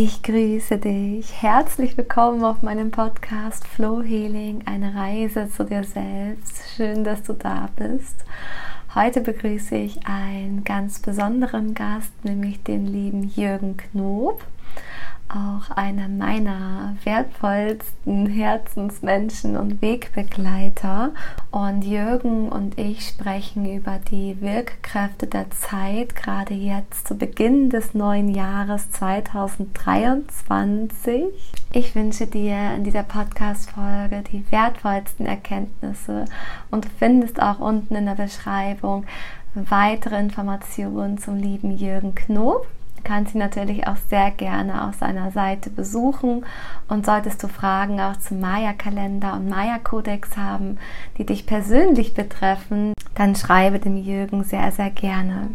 Ich grüße dich. Herzlich willkommen auf meinem Podcast Flow Healing, eine Reise zu dir selbst. Schön, dass du da bist. Heute begrüße ich einen ganz besonderen Gast, nämlich den lieben Jürgen Knob auch einer meiner wertvollsten Herzensmenschen und Wegbegleiter. Und Jürgen und ich sprechen über die Wirkkräfte der Zeit, gerade jetzt zu Beginn des neuen Jahres 2023. Ich wünsche dir in dieser Podcast-Folge die wertvollsten Erkenntnisse und du findest auch unten in der Beschreibung weitere Informationen zum lieben Jürgen Knob kannst ihn natürlich auch sehr gerne auf seiner Seite besuchen und solltest du Fragen auch zum Maya-Kalender und Maya-Kodex haben, die dich persönlich betreffen, dann schreibe dem Jürgen sehr, sehr gerne.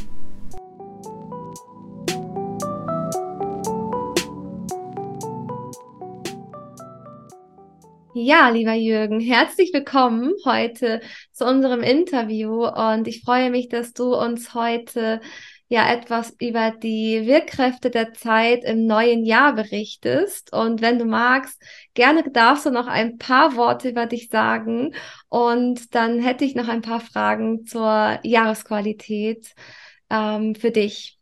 Ja, lieber Jürgen, herzlich willkommen heute zu unserem Interview und ich freue mich, dass du uns heute ja etwas über die Wirkkräfte der Zeit im neuen Jahr berichtest. Und wenn du magst, gerne darfst du noch ein paar Worte über dich sagen. Und dann hätte ich noch ein paar Fragen zur Jahresqualität ähm, für dich.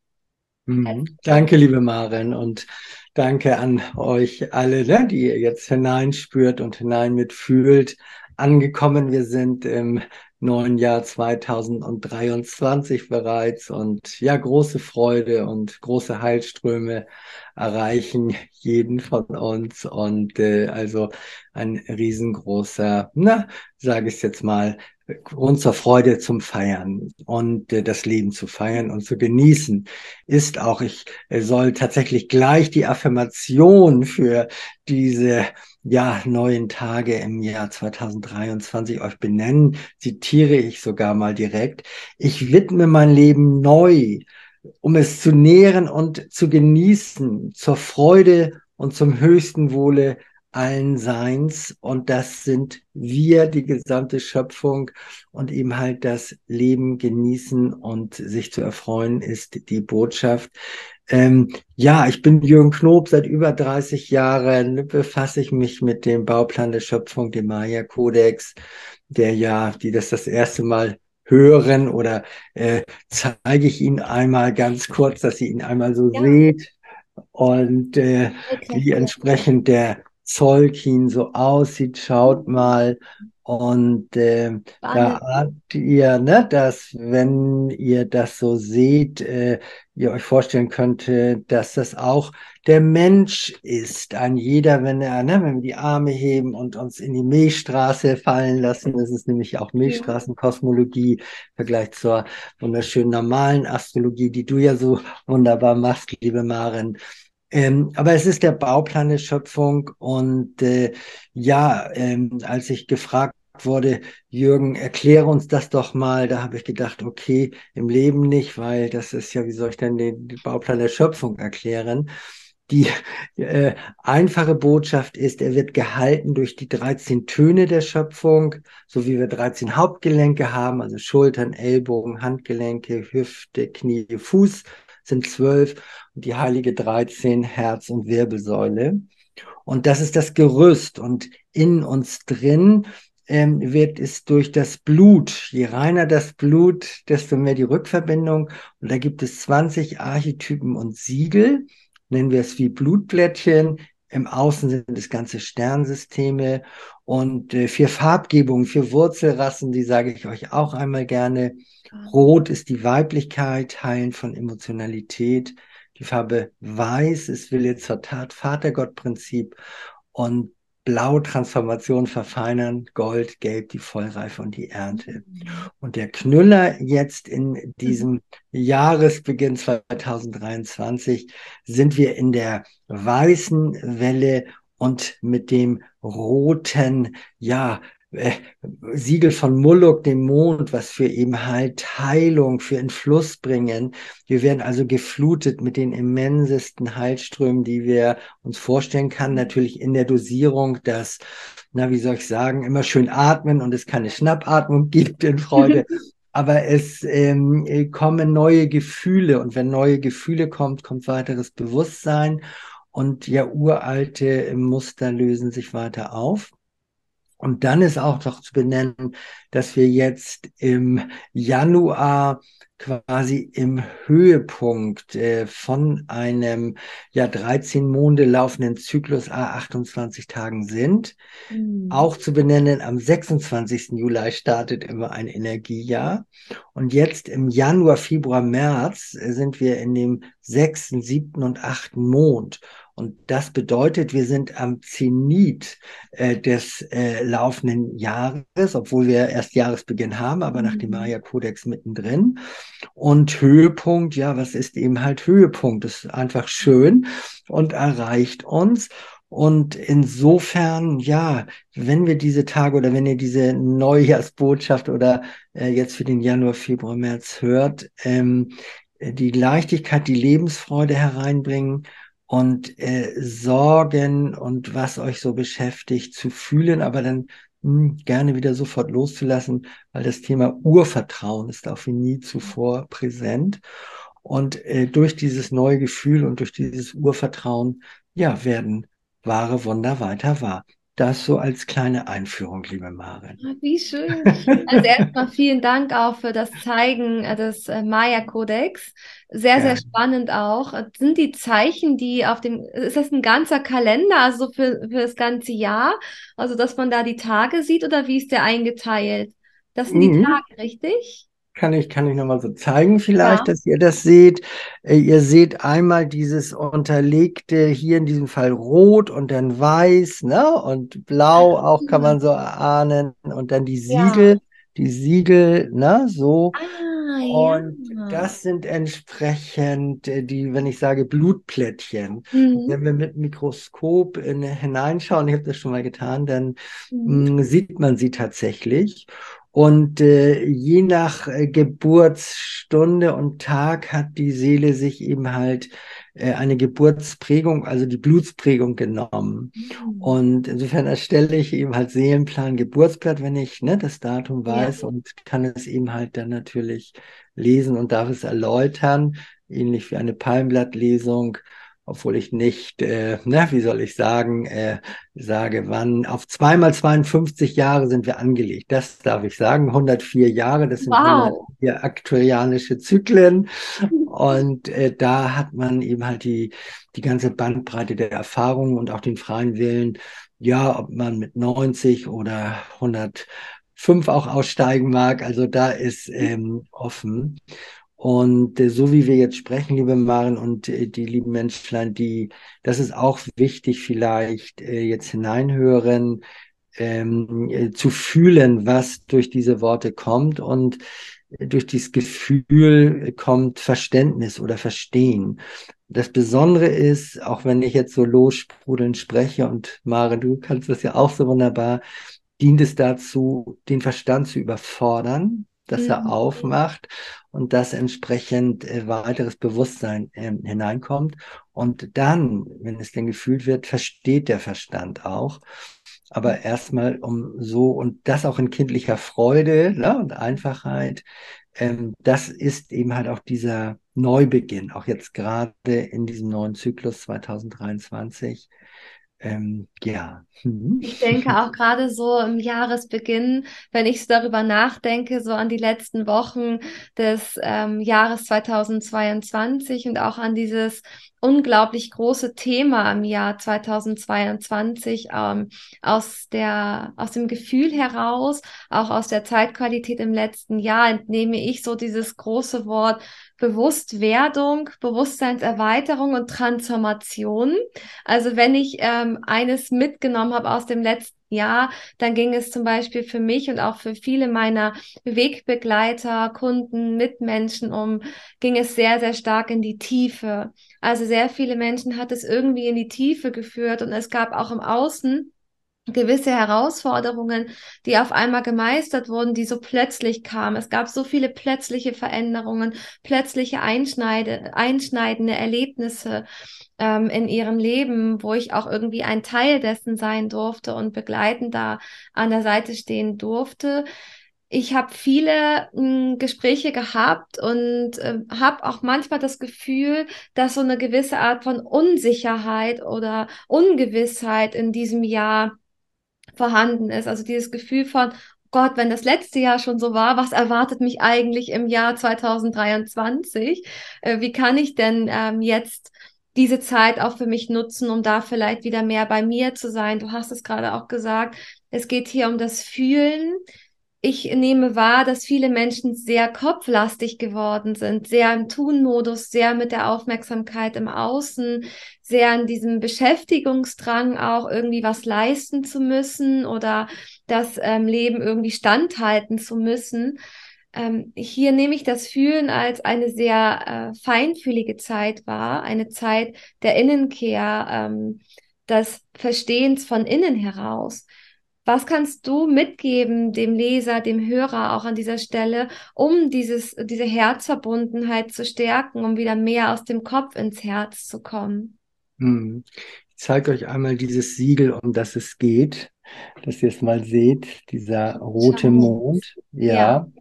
Mhm. Danke, liebe Maren, und danke an euch alle, ne, die ihr jetzt hineinspürt und hinein mitfühlt. Angekommen, wir sind im neuen Jahr 2023 bereits und ja, große Freude und große Heilströme erreichen jeden von uns und äh, also ein riesengroßer, na, sage ich jetzt mal, Grund zur Freude zum Feiern und äh, das Leben zu feiern und zu genießen ist auch, ich äh, soll tatsächlich gleich die Affirmation für diese ja, neuen Tage im Jahr 2023 euch benennen, zitiere ich sogar mal direkt. Ich widme mein Leben neu, um es zu nähren und zu genießen, zur Freude und zum höchsten Wohle allen Seins und das sind wir, die gesamte Schöpfung und eben halt das Leben genießen und sich zu erfreuen ist die Botschaft. Ähm, ja, ich bin Jürgen Knob, seit über 30 Jahren befasse ich mich mit dem Bauplan der Schöpfung, dem Maya-Kodex, der ja, die das das erste Mal hören oder äh, zeige ich Ihnen einmal ganz kurz, dass Sie ihn einmal so ja. seht und äh, okay. wie entsprechend der Zolkin so aussieht, schaut mal. Und äh, da habt ihr, ne, dass wenn ihr das so seht, äh, ihr euch vorstellen könnte, dass das auch der Mensch ist. Ein jeder, wenn er, ne, wenn wir die Arme heben und uns in die Milchstraße fallen lassen, das ist nämlich auch Milchstraßenkosmologie im Vergleich zur wunderschönen normalen Astrologie, die du ja so wunderbar machst, liebe Maren. Ähm, aber es ist der Bauplan der Schöpfung und äh, ja, ähm, als ich gefragt wurde, Jürgen, erkläre uns das doch mal, da habe ich gedacht, okay, im Leben nicht, weil das ist ja, wie soll ich denn den, Bauplan der Schöpfung erklären? Die äh, einfache Botschaft ist, er wird gehalten durch die 13 Töne der Schöpfung, so wie wir 13 Hauptgelenke haben, also Schultern, Ellbogen, Handgelenke, Hüfte, Knie, Fuß sind zwölf und die heilige 13 Herz und Wirbelsäule. Und das ist das Gerüst und in uns drin ähm, wird es durch das Blut, je reiner das Blut, desto mehr die Rückverbindung. Und da gibt es 20 Archetypen und Siegel, nennen wir es wie Blutblättchen. Im Außen sind es ganze Sternsysteme und äh, vier Farbgebungen, vier Wurzelrassen, die sage ich euch auch einmal gerne. Rot ist die Weiblichkeit, Heilen von Emotionalität. Die Farbe Weiß ist Wille zur Tat, Vatergott-Prinzip. Und Blau Transformation verfeinern, Gold, Gelb die Vollreife und die Ernte. Und der Knüller jetzt in diesem Jahresbeginn 2023 sind wir in der weißen Welle und mit dem roten, ja, äh, Siegel von Moloch, dem Mond, was für eben halt Heilung, für Entfluss bringen. Wir werden also geflutet mit den immensesten Heilströmen, die wir uns vorstellen kann. Natürlich in der Dosierung, dass, na, wie soll ich sagen, immer schön atmen und es keine Schnappatmung gibt in Freude. Aber es ähm, kommen neue Gefühle und wenn neue Gefühle kommt, kommt weiteres Bewusstsein und ja, uralte Muster lösen sich weiter auf. Und dann ist auch noch zu benennen, dass wir jetzt im Januar quasi im Höhepunkt äh, von einem ja 13 Monde laufenden Zyklus a 28 Tagen sind. Mhm. Auch zu benennen, am 26. Juli startet immer ein Energiejahr. Und jetzt im Januar, Februar, März sind wir in dem sechsten, siebten und achten Mond. Und das bedeutet, wir sind am Zenit äh, des äh, laufenden Jahres, obwohl wir erst Jahresbeginn haben, aber nach dem mhm. Maya-Kodex mittendrin. Und Höhepunkt, ja, was ist eben halt Höhepunkt? Das ist einfach schön und erreicht uns. Und insofern, ja, wenn wir diese Tage oder wenn ihr diese Neujahrsbotschaft oder äh, jetzt für den Januar, Februar, März hört, ähm, die Leichtigkeit, die Lebensfreude hereinbringen und äh, Sorgen und was euch so beschäftigt zu fühlen, aber dann hm, gerne wieder sofort loszulassen, weil das Thema Urvertrauen ist auch wie nie zuvor präsent. Und äh, durch dieses neue Gefühl und durch dieses Urvertrauen, ja, werden wahre Wunder weiter wahr. Das so als kleine Einführung, liebe Maren. Ah, wie schön. Also erstmal vielen Dank auch für das Zeigen äh, des äh, Maya-Kodex. Sehr, ja. sehr spannend auch. Sind die Zeichen, die auf dem, ist das ein ganzer Kalender, also für, für das ganze Jahr? Also, dass man da die Tage sieht oder wie ist der eingeteilt? Das sind mhm. die Tage, richtig? Kann ich, kann ich nochmal so zeigen vielleicht, ja. dass ihr das seht. Äh, ihr seht einmal dieses unterlegte, hier in diesem Fall rot und dann weiß, ne? Und blau auch kann man so erahnen. Und dann die Siegel, ja. die Siegel, ne? So. Ah, und ja. das sind entsprechend äh, die, wenn ich sage, Blutplättchen. Mhm. Wenn wir mit Mikroskop in, hineinschauen, ich habe das schon mal getan, dann mhm. mh, mm, sieht man sie tatsächlich. Und äh, je nach äh, Geburtsstunde und Tag hat die Seele sich eben halt äh, eine Geburtsprägung, also die Blutsprägung genommen. Mhm. Und insofern erstelle ich eben halt Seelenplan, Geburtsblatt, wenn ich ne, das Datum weiß ja. und kann es eben halt dann natürlich lesen und darf es erläutern, ähnlich wie eine Palmblattlesung obwohl ich nicht, äh, na, wie soll ich sagen, äh, sage, wann, auf zweimal 52 Jahre sind wir angelegt. Das darf ich sagen, 104 Jahre, das sind wow. hier aktuarianische Zyklen. Und äh, da hat man eben halt die, die ganze Bandbreite der Erfahrungen und auch den freien Willen, ja, ob man mit 90 oder 105 auch aussteigen mag. Also da ist ähm, offen. Und äh, so wie wir jetzt sprechen, liebe Maren und äh, die lieben Menschlein, die, das ist auch wichtig, vielleicht äh, jetzt hineinhören, ähm, äh, zu fühlen, was durch diese Worte kommt und äh, durch dieses Gefühl kommt Verständnis oder Verstehen. Das Besondere ist, auch wenn ich jetzt so lossprudelnd spreche und Maren, du kannst das ja auch so wunderbar, dient es dazu, den Verstand zu überfordern, dass er mhm. aufmacht und dass entsprechend äh, weiteres Bewusstsein äh, hineinkommt. Und dann, wenn es denn gefühlt wird, versteht der Verstand auch. Aber erstmal um so und das auch in kindlicher Freude ne, und Einfachheit, ähm, das ist eben halt auch dieser Neubeginn, auch jetzt gerade in diesem neuen Zyklus 2023 ähm, ja. Ich denke auch gerade so im Jahresbeginn, wenn ich so darüber nachdenke, so an die letzten Wochen des ähm, Jahres 2022 und auch an dieses unglaublich große Thema im Jahr 2022 ähm, aus der aus dem Gefühl heraus, auch aus der Zeitqualität im letzten Jahr entnehme ich so dieses große Wort Bewusstwerdung, Bewusstseinserweiterung und Transformation. Also wenn ich ähm, eines mitgenommen habe aus dem letzten Jahr, dann ging es zum Beispiel für mich und auch für viele meiner Wegbegleiter, Kunden, Mitmenschen um, ging es sehr, sehr stark in die Tiefe. Also sehr viele Menschen hat es irgendwie in die Tiefe geführt und es gab auch im Außen gewisse Herausforderungen, die auf einmal gemeistert wurden, die so plötzlich kamen. Es gab so viele plötzliche Veränderungen, plötzliche Einschneide, einschneidende Erlebnisse ähm, in ihrem Leben, wo ich auch irgendwie ein Teil dessen sein durfte und begleitend da an der Seite stehen durfte. Ich habe viele mh, hm, Gespräche gehabt und äh, habe auch manchmal das Gefühl, dass so eine gewisse Art von Unsicherheit oder Ungewissheit in diesem Jahr vorhanden ist. Also dieses Gefühl von, Gott, wenn das letzte Jahr schon so war, was erwartet mich eigentlich im Jahr 2023? Äh, wie kann ich denn ähm, jetzt diese Zeit auch für mich nutzen, um da vielleicht wieder mehr bei mir zu sein? Du hast es gerade auch gesagt. Es geht hier um das Fühlen, ich nehme wahr, dass viele Menschen sehr kopflastig geworden sind, sehr im Tun-Modus, sehr mit der Aufmerksamkeit im Außen, sehr in diesem Beschäftigungsdrang auch irgendwie was leisten zu müssen oder das ähm, Leben irgendwie standhalten zu müssen. Ähm, hier nehme ich das Fühlen als eine sehr äh, feinfühlige Zeit wahr, eine Zeit der Innenkehr, ähm, des Verstehens von innen heraus. Was kannst du mitgeben dem Leser, dem Hörer auch an dieser Stelle, um dieses, diese Herzverbundenheit zu stärken, um wieder mehr aus dem Kopf ins Herz zu kommen? Hm. Ich zeige euch einmal dieses Siegel, um das es geht, dass ihr es mal seht, dieser rote Schau. Mond. Ja. ja.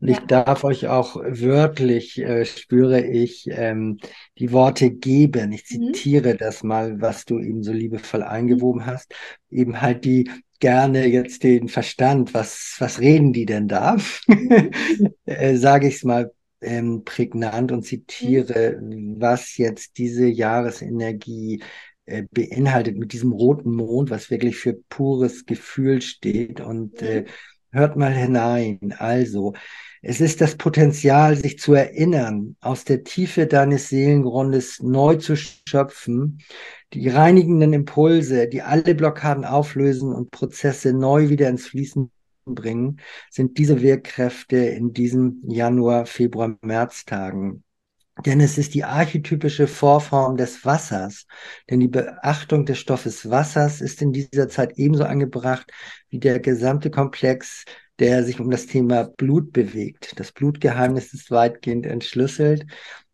Und ich darf euch auch wörtlich, äh, spüre ich, ähm, die Worte geben. Ich mhm. zitiere mhm. das mal, was du eben so liebevoll eingewoben hast. Eben halt die gerne jetzt den Verstand, was, was reden die denn da? äh, Sage ich es mal ähm, prägnant und zitiere, was jetzt diese Jahresenergie äh, beinhaltet mit diesem roten Mond, was wirklich für pures Gefühl steht. Und äh, hört mal hinein. Also, es ist das Potenzial, sich zu erinnern, aus der Tiefe deines Seelengrundes neu zu schöpfen, die reinigenden Impulse, die alle Blockaden auflösen und Prozesse neu wieder ins Fließen bringen, sind diese Wirkkräfte in diesen Januar, Februar, Märztagen. Denn es ist die archetypische Vorform des Wassers. Denn die Beachtung des Stoffes Wassers ist in dieser Zeit ebenso angebracht wie der gesamte Komplex, der sich um das Thema Blut bewegt. Das Blutgeheimnis ist weitgehend entschlüsselt,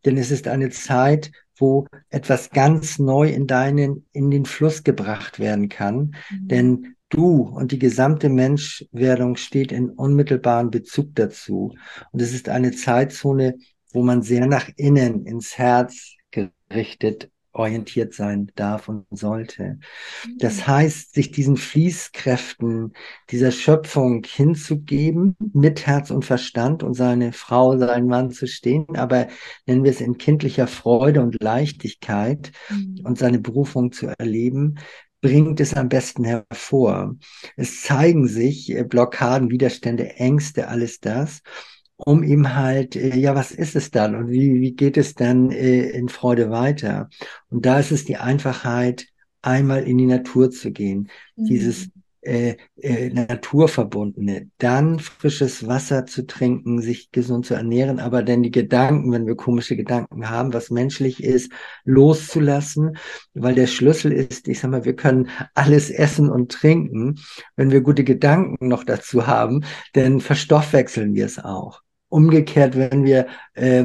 denn es ist eine Zeit, wo etwas ganz neu in deinen, in den Fluss gebracht werden kann. Mhm. Denn du und die gesamte Menschwerdung steht in unmittelbaren Bezug dazu. Und es ist eine Zeitzone, wo man sehr nach innen ins Herz gerichtet orientiert sein darf und sollte. Das mhm. heißt, sich diesen Fließkräften dieser Schöpfung hinzugeben, mit Herz und Verstand und seine Frau, seinen Mann zu stehen, aber nennen wir es in kindlicher Freude und Leichtigkeit mhm. und seine Berufung zu erleben, bringt es am besten hervor. Es zeigen sich äh, Blockaden, Widerstände, Ängste, alles das um ihm halt, äh, ja, was ist es dann und wie, wie geht es dann äh, in Freude weiter? Und da ist es die Einfachheit, einmal in die Natur zu gehen, mhm. dieses äh, äh, Naturverbundene, dann frisches Wasser zu trinken, sich gesund zu ernähren, aber dann die Gedanken, wenn wir komische Gedanken haben, was menschlich ist, loszulassen, weil der Schlüssel ist, ich sag mal, wir können alles essen und trinken, wenn wir gute Gedanken noch dazu haben, dann verstoffwechseln wir es auch. Umgekehrt, wenn wir äh,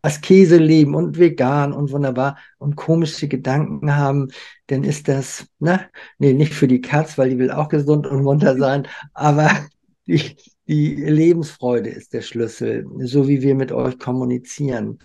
Askese leben und vegan und wunderbar und komische Gedanken haben, dann ist das, ne, nee, nicht für die Katz, weil die will auch gesund und munter sein, aber die, die Lebensfreude ist der Schlüssel, so wie wir mit euch kommunizieren.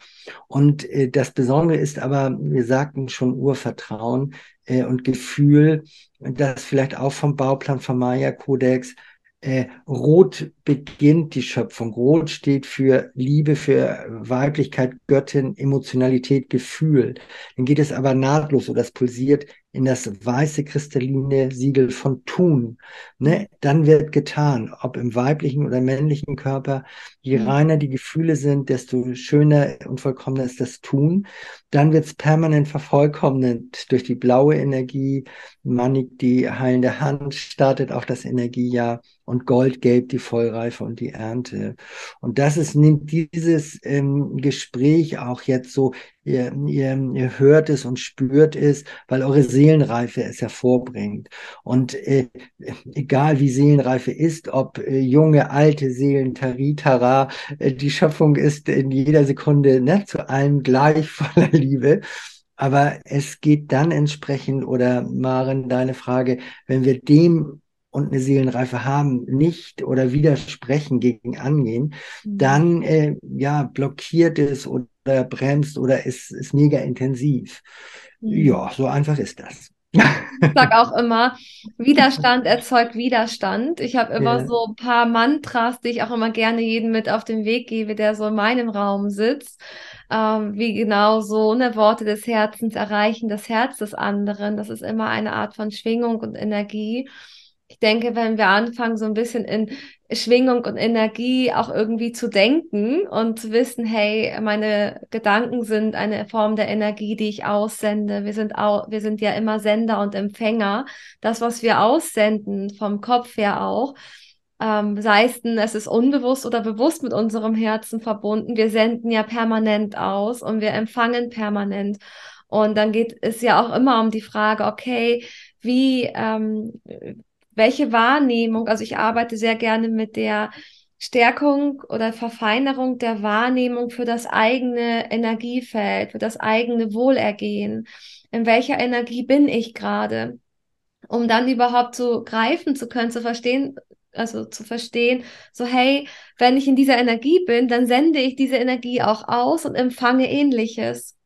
Und äh, das Besondere ist aber, wir sagten schon Urvertrauen äh, und Gefühl, das vielleicht auch vom Bauplan vom Maya-Kodex äh, Rot beginnt die Schöpfung. Rot steht für Liebe, für Weiblichkeit, Göttin, Emotionalität, Gefühl. Dann geht es aber nahtlos oder es pulsiert in das weiße kristalline Siegel von Tun. Ne? Dann wird getan, ob im weiblichen oder männlichen Körper. Je mhm. reiner die Gefühle sind, desto schöner und vollkommener ist das Tun. Dann wird es permanent vervollkommnet durch die blaue Energie. Manik, die heilende Hand, startet auch das Energiejahr und Goldgelb die Vollreife und die Ernte. Und das ist, nimmt dieses ähm, Gespräch auch jetzt so ihr, ihr, ihr hört es und spürt es, weil eure Seelenreife es hervorbringt. Und äh, egal wie Seelenreife ist, ob äh, junge, alte Seelen, Taritara, äh, die Schöpfung ist in jeder Sekunde ne, zu allem gleich voller Liebe. Aber es geht dann entsprechend, oder Maren, deine Frage, wenn wir dem und eine Seelenreife haben, nicht oder widersprechen gegen angehen, mhm. dann äh, ja blockiert es oder bremst oder ist, ist mega intensiv. Mhm. Ja, so einfach ist das. Ich sage auch immer, Widerstand erzeugt Widerstand. Ich habe immer yeah. so ein paar Mantras, die ich auch immer gerne jedem mit auf den Weg gebe, der so in meinem Raum sitzt. Ähm, wie genau so ne, Worte des Herzens erreichen das Herz des anderen. Das ist immer eine Art von Schwingung und Energie ich denke, wenn wir anfangen, so ein bisschen in Schwingung und Energie auch irgendwie zu denken und zu wissen, hey, meine Gedanken sind eine Form der Energie, die ich aussende. Wir sind auch, wir sind ja immer Sender und Empfänger. Das, was wir aussenden, vom Kopf her auch, ähm, sei es denn, es ist unbewusst oder bewusst mit unserem Herzen verbunden. Wir senden ja permanent aus und wir empfangen permanent. Und dann geht es ja auch immer um die Frage, okay, wie, ähm, welche Wahrnehmung, also ich arbeite sehr gerne mit der Stärkung oder Verfeinerung der Wahrnehmung für das eigene Energiefeld, für das eigene Wohlergehen. In welcher Energie bin ich gerade? Um dann überhaupt zu greifen zu können, zu verstehen, also zu verstehen, so hey, wenn ich in dieser Energie bin, dann sende ich diese Energie auch aus und empfange ähnliches.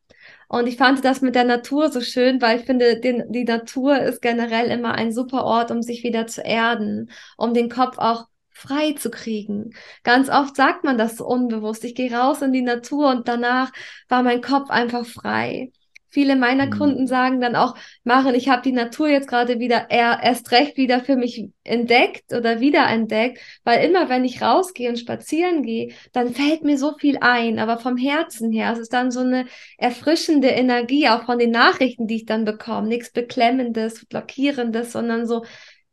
Und ich fand das mit der Natur so schön, weil ich finde, den, die Natur ist generell immer ein super Ort, um sich wieder zu erden, um den Kopf auch frei zu kriegen. Ganz oft sagt man das so unbewusst. Ich gehe raus in die Natur und danach war mein Kopf einfach frei. Viele meiner mhm. Kunden sagen dann auch, Maren, ich habe die Natur jetzt gerade wieder erst recht wieder für mich entdeckt oder wiederentdeckt, weil immer wenn ich rausgehe und spazieren gehe, dann fällt mir so viel ein, aber vom Herzen her, es ist dann so eine erfrischende Energie, auch von den Nachrichten, die ich dann bekomme, nichts Beklemmendes, Blockierendes, sondern so,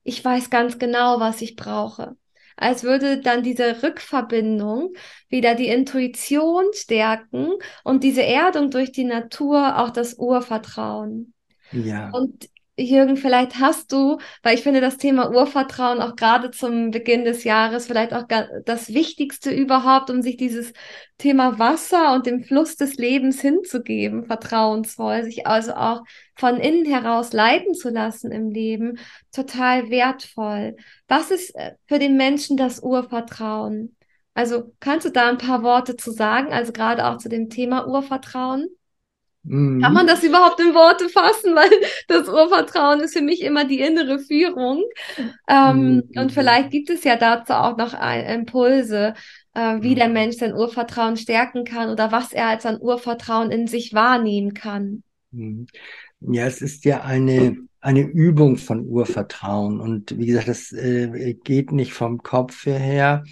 ich weiß ganz genau, was ich brauche als würde dann diese Rückverbindung wieder die Intuition stärken und diese Erdung durch die Natur auch das Urvertrauen. Ja. Und Jürgen, vielleicht hast du, weil ich finde das Thema Urvertrauen auch gerade zum Beginn des Jahres vielleicht auch das Wichtigste überhaupt, um sich dieses Thema Wasser und dem Fluss des Lebens hinzugeben, vertrauensvoll, sich also auch von innen heraus leiten zu lassen im Leben, total wertvoll. Was ist äh, für den Menschen das Urvertrauen? Also kannst du da ein paar Worte zu sagen, also gerade auch zu dem Thema Urvertrauen? Mhm. Kann man das überhaupt in Worte fassen? Weil das Urvertrauen ist für mich immer die innere Führung. Ähm, mhm. Und vielleicht gibt es ja dazu auch noch Impulse, äh, wie der Mensch sein Urvertrauen stärken kann oder was er als ein Urvertrauen in sich wahrnehmen kann. Mhm. Ja, es ist ja eine, eine Übung von Urvertrauen. Und wie gesagt, das äh, geht nicht vom Kopf her.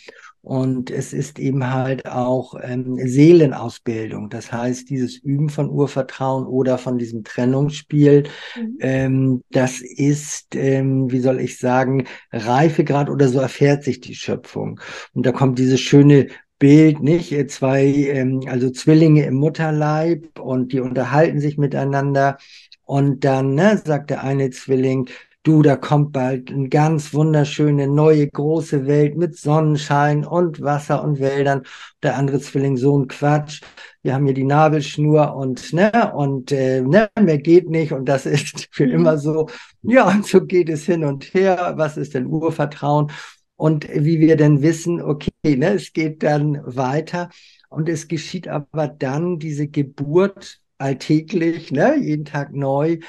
Und es ist eben halt auch ähm, Seelenausbildung. Das heißt, dieses Üben von Urvertrauen oder von diesem Trennungsspiel, mhm. ähm, das ist, ähm, wie soll ich sagen, Reifegrad oder so erfährt sich die Schöpfung. Und da kommt dieses schöne Bild, nicht? Zwei, ähm, also Zwillinge im Mutterleib und die unterhalten sich miteinander. Und dann ne, sagt der eine Zwilling, du, da kommt bald eine ganz wunderschöne neue große Welt mit Sonnenschein und Wasser und Wäldern. Der andere Zwilling, so ein Quatsch. Wir haben hier die Nabelschnur und ne und äh, ne, mehr geht nicht und das ist für mhm. immer so. Ja, und so geht es hin und her. Was ist denn Urvertrauen? Und wie wir denn wissen, okay, ne, es geht dann weiter und es geschieht aber dann diese Geburt alltäglich, ne, jeden Tag neu,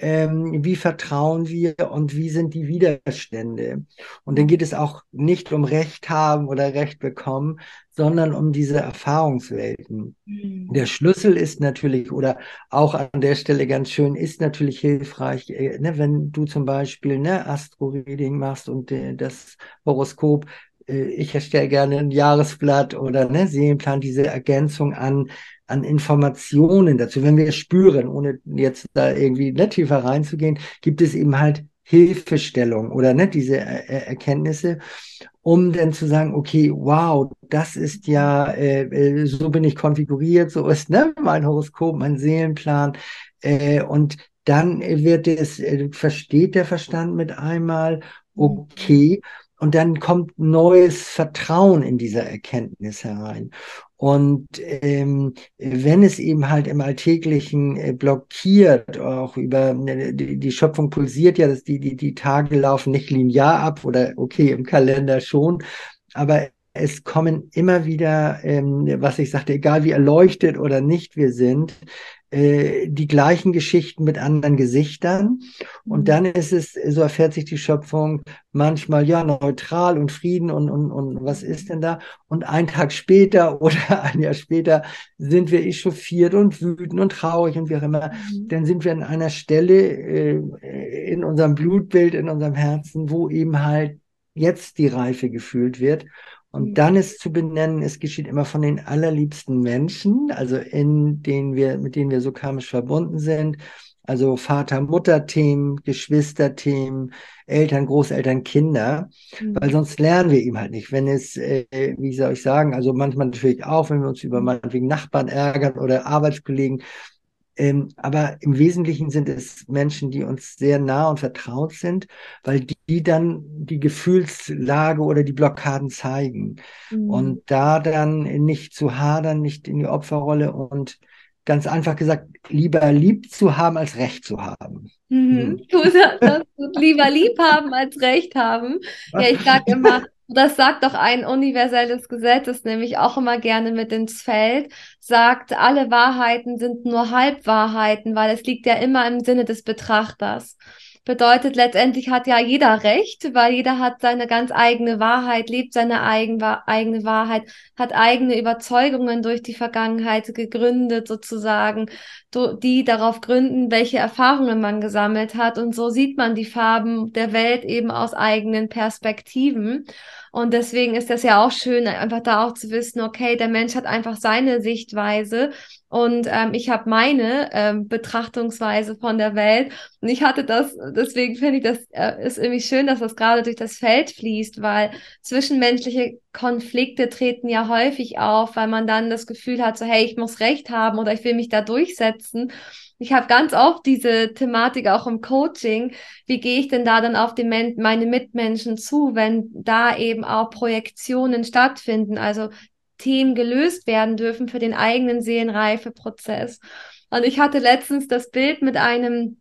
ähm, wie vertrauen wir und wie sind die Widerstände. Und dann geht es auch nicht um Recht haben oder Recht bekommen, sondern um diese Erfahrungswelten. Mhm. Der Schlüssel ist natürlich, oder auch an der Stelle ganz schön, ist natürlich hilfreich, äh, ne, wenn du zum Beispiel ne, Astro-Reading machst und äh, das Horoskop äh, ich erstelle gerne ein Jahresblatt oder ne, Seelenplan, diese Ergänzung an an Informationen dazu, wenn wir spüren, ohne jetzt da irgendwie ne, tiefer reinzugehen, gibt es eben halt Hilfestellung oder ne, diese er Erkenntnisse, um dann zu sagen, okay, wow, das ist ja, äh, äh, so bin ich konfiguriert, so ist ne, mein Horoskop, mein Seelenplan. Äh, und dann wird es, äh, versteht der Verstand mit einmal, okay, und dann kommt neues Vertrauen in dieser Erkenntnis herein. Und ähm, wenn es eben halt im Alltäglichen äh, blockiert, auch über äh, die, die Schöpfung pulsiert ja, dass die, die, die Tage laufen nicht linear ab oder okay, im Kalender schon, aber es kommen immer wieder, ähm, was ich sagte, egal wie erleuchtet oder nicht wir sind, äh, die gleichen Geschichten mit anderen Gesichtern. Und mhm. dann ist es, so erfährt sich die Schöpfung manchmal, ja, neutral und Frieden und, und, und was ist denn da? Und ein Tag später oder ein Jahr später sind wir echauffiert und wütend und traurig und wie auch immer. Mhm. Dann sind wir an einer Stelle äh, in unserem Blutbild, in unserem Herzen, wo eben halt jetzt die Reife gefühlt wird. Und dann ist zu benennen, es geschieht immer von den allerliebsten Menschen, also in denen wir, mit denen wir so karmisch verbunden sind. Also Vater-Mutter-Themen, Geschwister-Themen, Eltern, Großeltern, Kinder, mhm. weil sonst lernen wir eben halt nicht. Wenn es, äh, wie soll ich sagen, also manchmal natürlich auch, wenn wir uns über meinetwegen Nachbarn ärgern oder Arbeitskollegen, ähm, aber im Wesentlichen sind es Menschen, die uns sehr nah und vertraut sind, weil die, die dann die Gefühlslage oder die Blockaden zeigen. Mhm. Und da dann nicht zu hadern, nicht in die Opferrolle und ganz einfach gesagt, lieber lieb zu haben als Recht zu haben. Mhm. Hm. Du sagst lieber lieb haben als Recht haben. Ja, ich sage immer, das sagt doch ein universelles Gesetz, das nehme ich auch immer gerne mit ins Feld, sagt, alle Wahrheiten sind nur Halbwahrheiten, weil es liegt ja immer im Sinne des Betrachters. Bedeutet, letztendlich hat ja jeder Recht, weil jeder hat seine ganz eigene Wahrheit, lebt seine eigen, eigene Wahrheit, hat eigene Überzeugungen durch die Vergangenheit gegründet, sozusagen, die darauf gründen, welche Erfahrungen man gesammelt hat. Und so sieht man die Farben der Welt eben aus eigenen Perspektiven. Und deswegen ist das ja auch schön, einfach da auch zu wissen, okay, der Mensch hat einfach seine Sichtweise und ähm, ich habe meine ähm, Betrachtungsweise von der Welt. Und ich hatte das, deswegen finde ich, das äh, ist irgendwie schön, dass das gerade durch das Feld fließt, weil zwischenmenschliche Konflikte treten ja häufig auf, weil man dann das Gefühl hat, so hey, ich muss Recht haben oder ich will mich da durchsetzen. Ich habe ganz oft diese Thematik auch im Coaching. Wie gehe ich denn da dann auf die Men meine Mitmenschen zu, wenn da eben auch Projektionen stattfinden? Also Themen gelöst werden dürfen für den eigenen Seelenreifeprozess. Und ich hatte letztens das Bild mit einem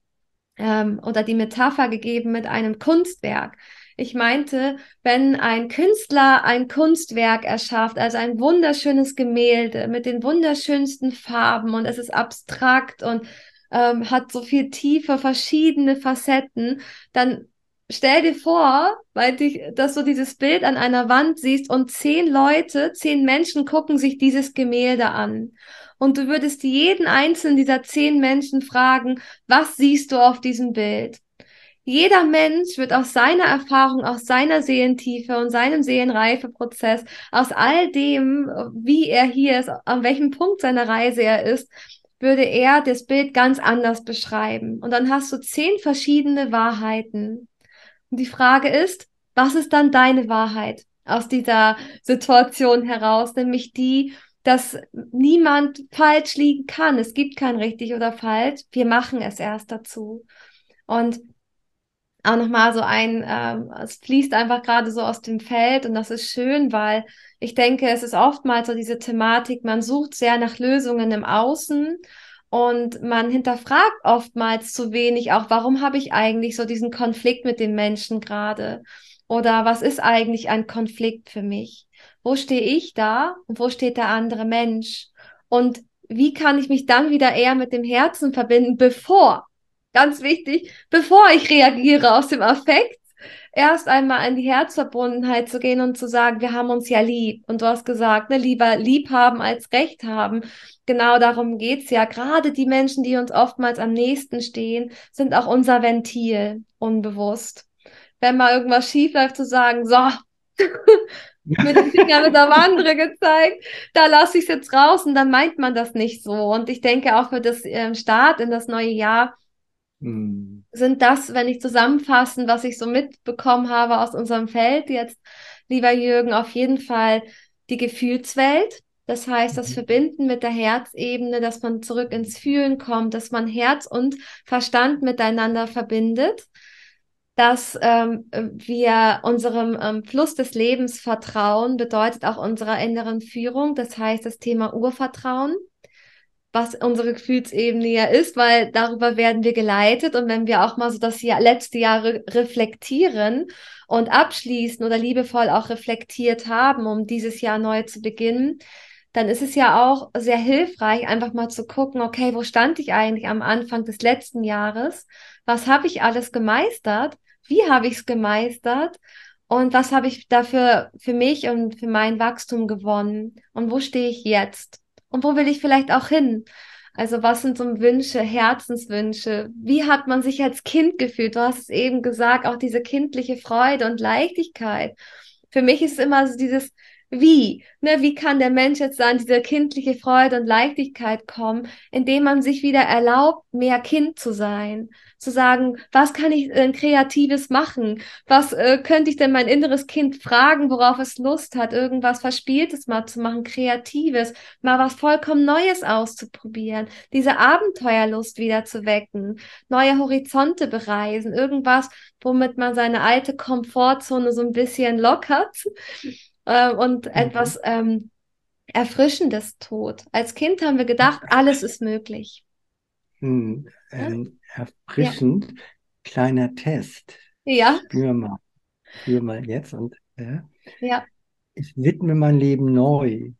ähm, oder die Metapher gegeben mit einem Kunstwerk. Ich meinte, wenn ein Künstler ein Kunstwerk erschafft, also ein wunderschönes Gemälde mit den wunderschönsten Farben und es ist abstrakt und ähm, hat so viel tiefe, verschiedene Facetten, dann stell dir vor, weil dich, dass du dieses Bild an einer Wand siehst und zehn Leute, zehn Menschen gucken sich dieses Gemälde an. Und du würdest jeden einzelnen dieser zehn Menschen fragen, was siehst du auf diesem Bild? Jeder Mensch wird aus seiner Erfahrung, aus seiner Seelentiefe und seinem Seelenreifeprozess, aus all dem, wie er hier ist, an welchem Punkt seiner Reise er ist, würde er das Bild ganz anders beschreiben. Und dann hast du zehn verschiedene Wahrheiten. Und die Frage ist, was ist dann deine Wahrheit aus dieser Situation heraus? Nämlich die, dass niemand falsch liegen kann. Es gibt kein richtig oder falsch. Wir machen es erst dazu. Und auch nochmal so ein, ähm, es fließt einfach gerade so aus dem Feld und das ist schön, weil ich denke, es ist oftmals so diese Thematik, man sucht sehr nach Lösungen im Außen und man hinterfragt oftmals zu wenig auch, warum habe ich eigentlich so diesen Konflikt mit den Menschen gerade? Oder was ist eigentlich ein Konflikt für mich? Wo stehe ich da und wo steht der andere Mensch? Und wie kann ich mich dann wieder eher mit dem Herzen verbinden, bevor, ganz wichtig, bevor ich reagiere aus dem Affekt, erst einmal in die Herzverbundenheit zu gehen und zu sagen, wir haben uns ja lieb. Und du hast gesagt, ne, lieber lieb haben als Recht haben. Genau darum geht's ja. Gerade die Menschen, die uns oftmals am nächsten stehen, sind auch unser Ventil, unbewusst. Wenn mal irgendwas schief läuft, zu sagen, so, mit dem Finger mit der Wandere gezeigt, da lasse ich es jetzt raus und dann meint man das nicht so. Und ich denke auch für das ähm, Start in das neue Jahr hm. sind das, wenn ich zusammenfassen, was ich so mitbekommen habe aus unserem Feld jetzt, lieber Jürgen, auf jeden Fall die Gefühlswelt. Das heißt, das mhm. Verbinden mit der Herzebene, dass man zurück ins Fühlen kommt, dass man Herz und Verstand miteinander verbindet. dass ähm, wir unserem ähm, Fluss des Lebens vertrauen, bedeutet auch unserer inneren Führung. Das heißt, das Thema Urvertrauen, was unsere Gefühlsebene ja ist, weil darüber werden wir geleitet. Und wenn wir auch mal so das Jahr, letzte Jahr re reflektieren und abschließen oder liebevoll auch reflektiert haben, um dieses Jahr neu zu beginnen, dann ist es ja auch sehr hilfreich, einfach mal zu gucken, okay, wo stand ich eigentlich am Anfang des letzten Jahres? Was habe ich alles gemeistert? wie habe ich es gemeistert und was habe ich dafür für mich und für mein Wachstum gewonnen und wo stehe ich jetzt und wo will ich vielleicht auch hin. Also was sind so Wünsche, Herzenswünsche? Wie hat man sich als Kind gefühlt? Du hast es eben gesagt, auch diese kindliche Freude und Leichtigkeit. Für mich ist immer so dieses wie, ne, wie kann der Mensch jetzt an diese kindliche Freude und Leichtigkeit kommen, indem man sich wieder erlaubt, mehr Kind zu sein, zu sagen, was kann ich denn Kreatives machen? Was äh, könnte ich denn mein inneres Kind fragen, worauf es Lust hat, irgendwas Verspieltes mal zu machen, Kreatives, mal was vollkommen Neues auszuprobieren, diese Abenteuerlust wieder zu wecken, neue Horizonte bereisen, irgendwas, womit man seine alte Komfortzone so ein bisschen lockert äh, und mhm. etwas ähm, Erfrischendes tut. Als Kind haben wir gedacht, alles ist möglich. Hm, ähm, erfrischend, ja. kleiner Test. Ja. Spür mal. Spür mal jetzt und äh, ja. ich widme mein Leben neu,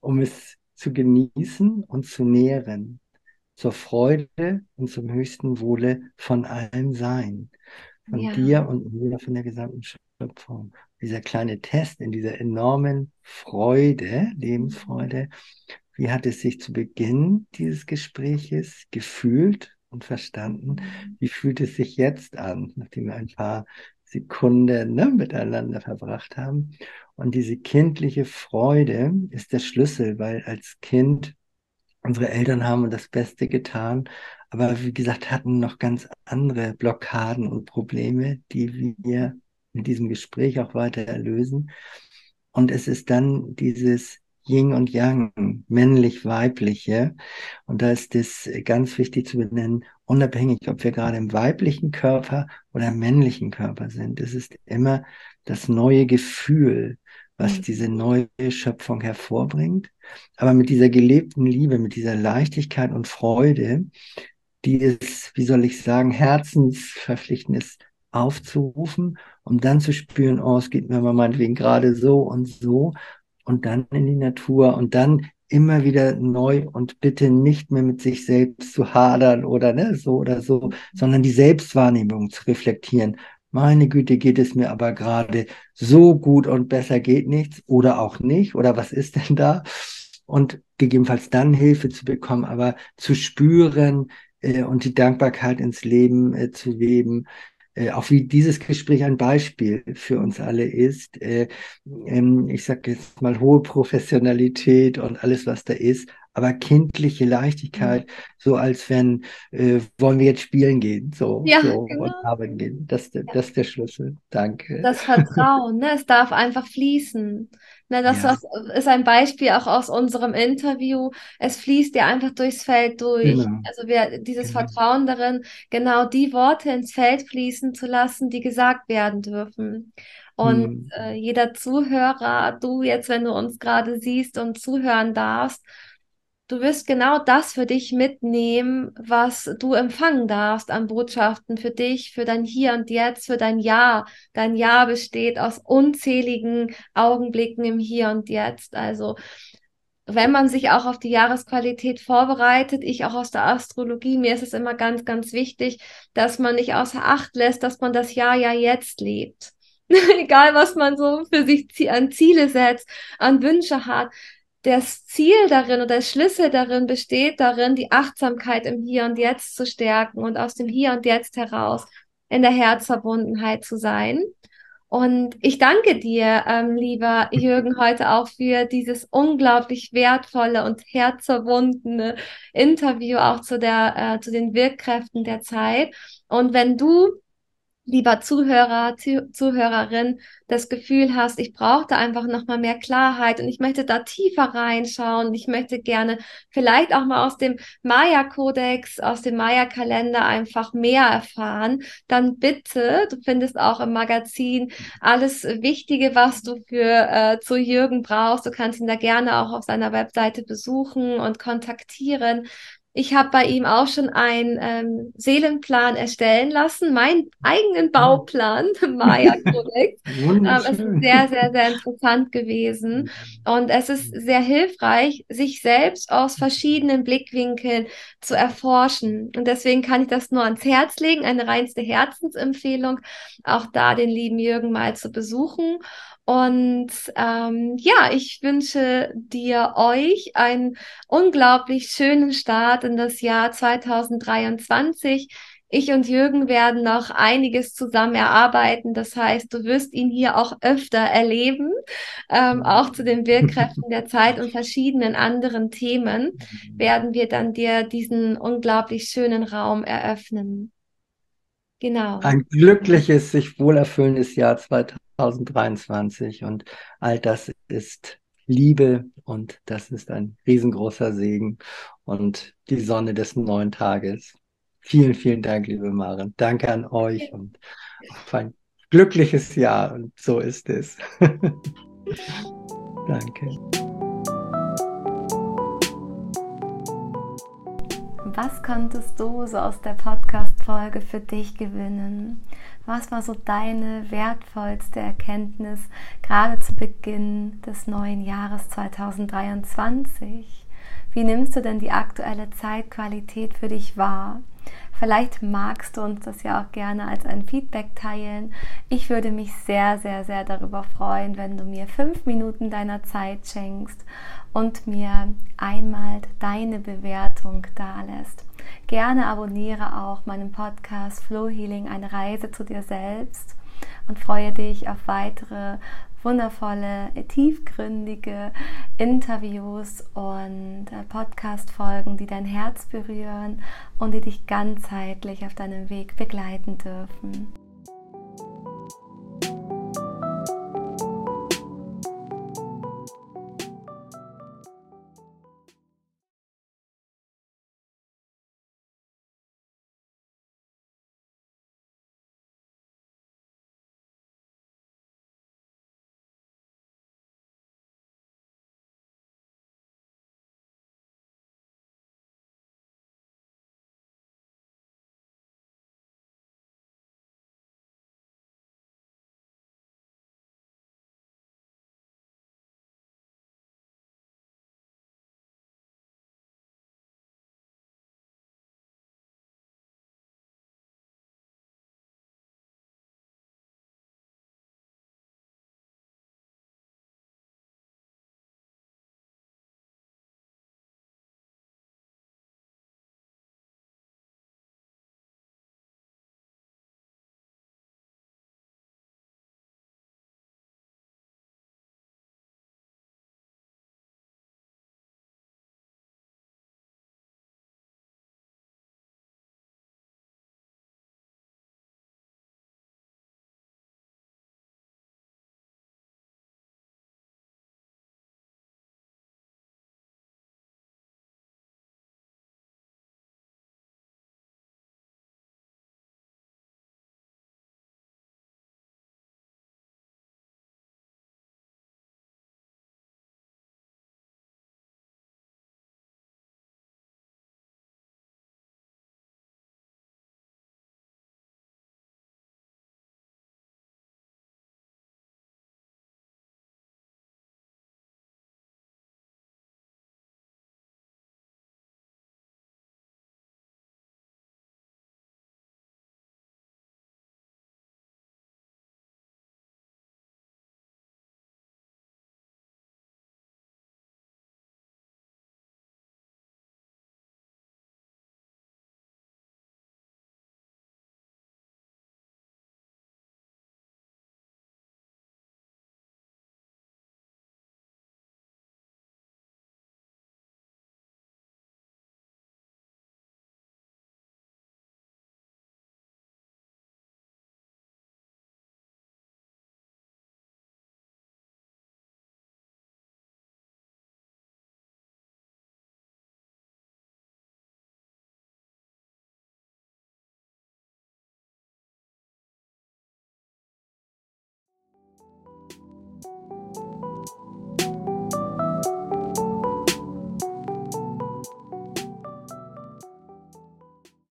um es zu genießen und zu nähren, zur Freude und zum höchsten Wohle von allem Sein, von ja. dir und mir, von der gesamten Schöpfung. Dieser kleine Test in dieser enormen Freude, Lebensfreude, wie hat es sich zu Beginn dieses Gespräches gefühlt und verstanden? Mhm. Wie fühlt es sich jetzt an, nachdem wir ein paar Sekunden ne, miteinander verbracht haben? Und diese kindliche Freude ist der Schlüssel, weil als Kind unsere Eltern haben das Beste getan, aber wie gesagt, hatten noch ganz andere Blockaden und Probleme, die wir mit diesem Gespräch auch weiter erlösen. Und es ist dann dieses Yin und Yang, männlich-weibliche. Und da ist es ganz wichtig zu benennen, unabhängig, ob wir gerade im weiblichen Körper oder im männlichen Körper sind. Es ist immer das neue Gefühl, was mhm. diese neue Schöpfung hervorbringt. Aber mit dieser gelebten Liebe, mit dieser Leichtigkeit und Freude, die es, wie soll ich sagen, herzensverpflichtend ist, aufzurufen, um dann zu spüren, oh, es geht mir mal meinetwegen gerade so und so und dann in die Natur und dann immer wieder neu und bitte nicht mehr mit sich selbst zu hadern oder ne, so oder so, sondern die Selbstwahrnehmung zu reflektieren. Meine Güte, geht es mir aber gerade so gut und besser geht nichts oder auch nicht oder was ist denn da? Und gegebenenfalls dann Hilfe zu bekommen, aber zu spüren äh, und die Dankbarkeit ins Leben äh, zu leben, äh, auch wie dieses Gespräch ein Beispiel für uns alle ist. Äh, ähm, ich sage jetzt mal hohe Professionalität und alles, was da ist, aber kindliche Leichtigkeit, mhm. so als wenn äh, wollen wir jetzt spielen gehen, so, ja, so genau. und arbeiten gehen. Das, das ist der Schlüssel. Danke. Das Vertrauen, ne? es darf einfach fließen. Ne, das ja. ist ein Beispiel auch aus unserem Interview. Es fließt ja einfach durchs Feld durch. Genau. Also wir, dieses genau. Vertrauen darin, genau die Worte ins Feld fließen zu lassen, die gesagt werden dürfen. Und hm. äh, jeder Zuhörer, du jetzt, wenn du uns gerade siehst und zuhören darfst, du wirst genau das für dich mitnehmen, was du empfangen darfst an Botschaften für dich, für dein Hier und Jetzt, für dein Ja. Dein Ja besteht aus unzähligen Augenblicken im Hier und Jetzt. Also wenn man sich auch auf die Jahresqualität vorbereitet, ich auch aus der Astrologie, mir ist es immer ganz, ganz wichtig, dass man nicht außer Acht lässt, dass man das Jahr ja jetzt lebt. Egal, was man so für sich an Ziele setzt, an Wünsche hat, das Ziel darin oder der Schlüssel darin besteht darin, die Achtsamkeit im Hier und Jetzt zu stärken und aus dem Hier und Jetzt heraus in der Herzverbundenheit zu sein. Und ich danke dir, ähm, lieber Jürgen, heute auch für dieses unglaublich wertvolle und herzverbundene Interview auch zu der, äh, zu den Wirkkräften der Zeit. Und wenn du lieber Zuhörer, Zuhörerin, das Gefühl hast, ich brauche da einfach nochmal mehr Klarheit und ich möchte da tiefer reinschauen. Ich möchte gerne vielleicht auch mal aus dem Maya-Kodex, aus dem Maya-Kalender einfach mehr erfahren, dann bitte, du findest auch im Magazin alles Wichtige, was du für äh, zu Jürgen brauchst. Du kannst ihn da gerne auch auf seiner Webseite besuchen und kontaktieren. Ich habe bei ihm auch schon einen ähm, Seelenplan erstellen lassen, meinen eigenen Bauplan, Maya Codex. ähm, es ist sehr, sehr, sehr interessant gewesen. Und es ist sehr hilfreich, sich selbst aus verschiedenen Blickwinkeln zu erforschen. Und deswegen kann ich das nur ans Herz legen, eine reinste Herzensempfehlung, auch da den lieben Jürgen mal zu besuchen. Und ähm, ja, ich wünsche dir euch einen unglaublich schönen Start in das Jahr 2023. Ich und Jürgen werden noch einiges zusammen erarbeiten. Das heißt, du wirst ihn hier auch öfter erleben, ähm, auch zu den Wirkkräften der Zeit und verschiedenen anderen Themen werden wir dann dir diesen unglaublich schönen Raum eröffnen. Genau. Ein glückliches, sich wohlerfüllendes Jahr 2023. 2023 und all das ist Liebe und das ist ein riesengroßer Segen und die Sonne des neuen Tages. Vielen, vielen Dank, liebe Maren. Danke an euch und auf ein glückliches Jahr und so ist es. Danke. Was konntest du so aus der Podcast-Folge für dich gewinnen? Was war so deine wertvollste Erkenntnis gerade zu Beginn des neuen Jahres 2023? Wie nimmst du denn die aktuelle Zeitqualität für dich wahr? Vielleicht magst du uns das ja auch gerne als ein Feedback teilen. Ich würde mich sehr, sehr, sehr darüber freuen, wenn du mir fünf Minuten deiner Zeit schenkst und mir einmal deine Bewertung dalässt. Gerne abonniere auch meinen Podcast Flow Healing, eine Reise zu dir selbst und freue dich auf weitere wundervolle, tiefgründige Interviews und äh, Podcast-Folgen, die dein Herz berühren und die dich ganzheitlich auf deinem Weg begleiten dürfen.